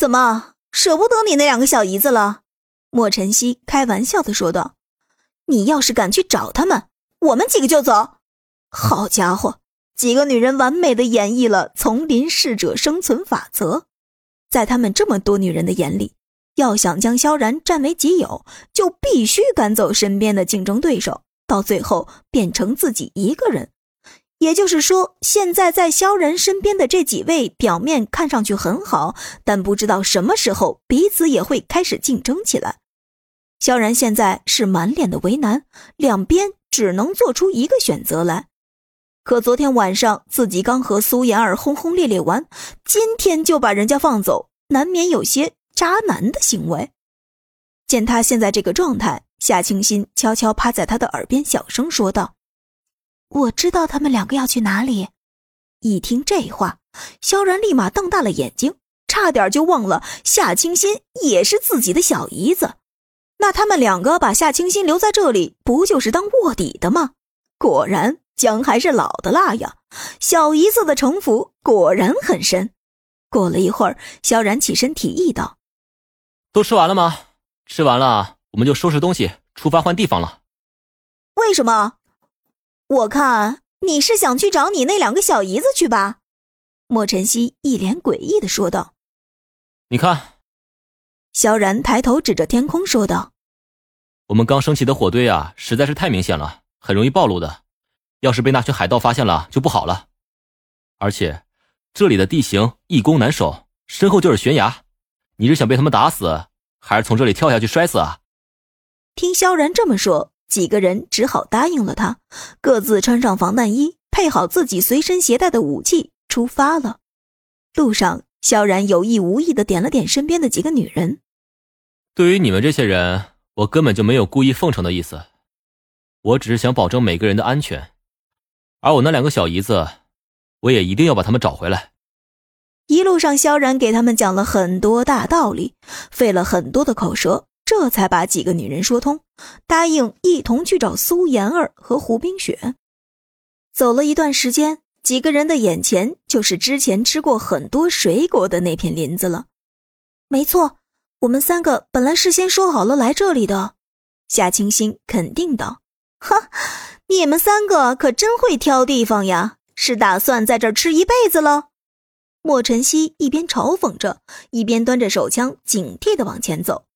怎么舍不得你那两个小姨子了？莫晨曦开玩笑的说道：“你要是敢去找他们，我们几个就走。”好家伙，几个女人完美的演绎了丛林适者生存法则。在他们这么多女人的眼里，要想将萧然占为己有，就必须赶走身边的竞争对手，到最后变成自己一个人。也就是说，现在在萧然身边的这几位，表面看上去很好，但不知道什么时候彼此也会开始竞争起来。萧然现在是满脸的为难，两边只能做出一个选择来。可昨天晚上自己刚和苏妍儿轰轰烈烈完，今天就把人家放走，难免有些渣男的行为。见他现在这个状态，夏清新悄悄趴在他的耳边小声说道：“我知道他们两个要去哪里。”一听这话，萧然立马瞪大了眼睛，差点就忘了夏清新也是自己的小姨子。那他们两个把夏清新留在这里，不就是当卧底的吗？果然。姜还是老的辣呀，小姨子的城府果然很深。过了一会儿，萧然起身提议道：“都吃完了吗？吃完了，我们就收拾东西，出发换地方了。”为什么？我看你是想去找你那两个小姨子去吧？莫晨曦一脸诡异的说道。“你看。”萧然抬头指着天空说道：“我们刚升起的火堆啊，实在是太明显了，很容易暴露的。”要是被那群海盗发现了就不好了，而且这里的地形易攻难守，身后就是悬崖，你是想被他们打死，还是从这里跳下去摔死啊？听萧然这么说，几个人只好答应了他，各自穿上防弹衣，配好自己随身携带的武器，出发了。路上，萧然有意无意的点了点身边的几个女人。对于你们这些人，我根本就没有故意奉承的意思，我只是想保证每个人的安全。而我那两个小姨子，我也一定要把他们找回来。一路上，萧然给他们讲了很多大道理，费了很多的口舌，这才把几个女人说通，答应一同去找苏妍儿和胡冰雪。走了一段时间，几个人的眼前就是之前吃过很多水果的那片林子了。没错，我们三个本来事先说好了来这里的。夏清新肯定道：“哈。”你们三个可真会挑地方呀！是打算在这儿吃一辈子了？莫晨曦一边嘲讽着，一边端着手枪，警惕的往前走。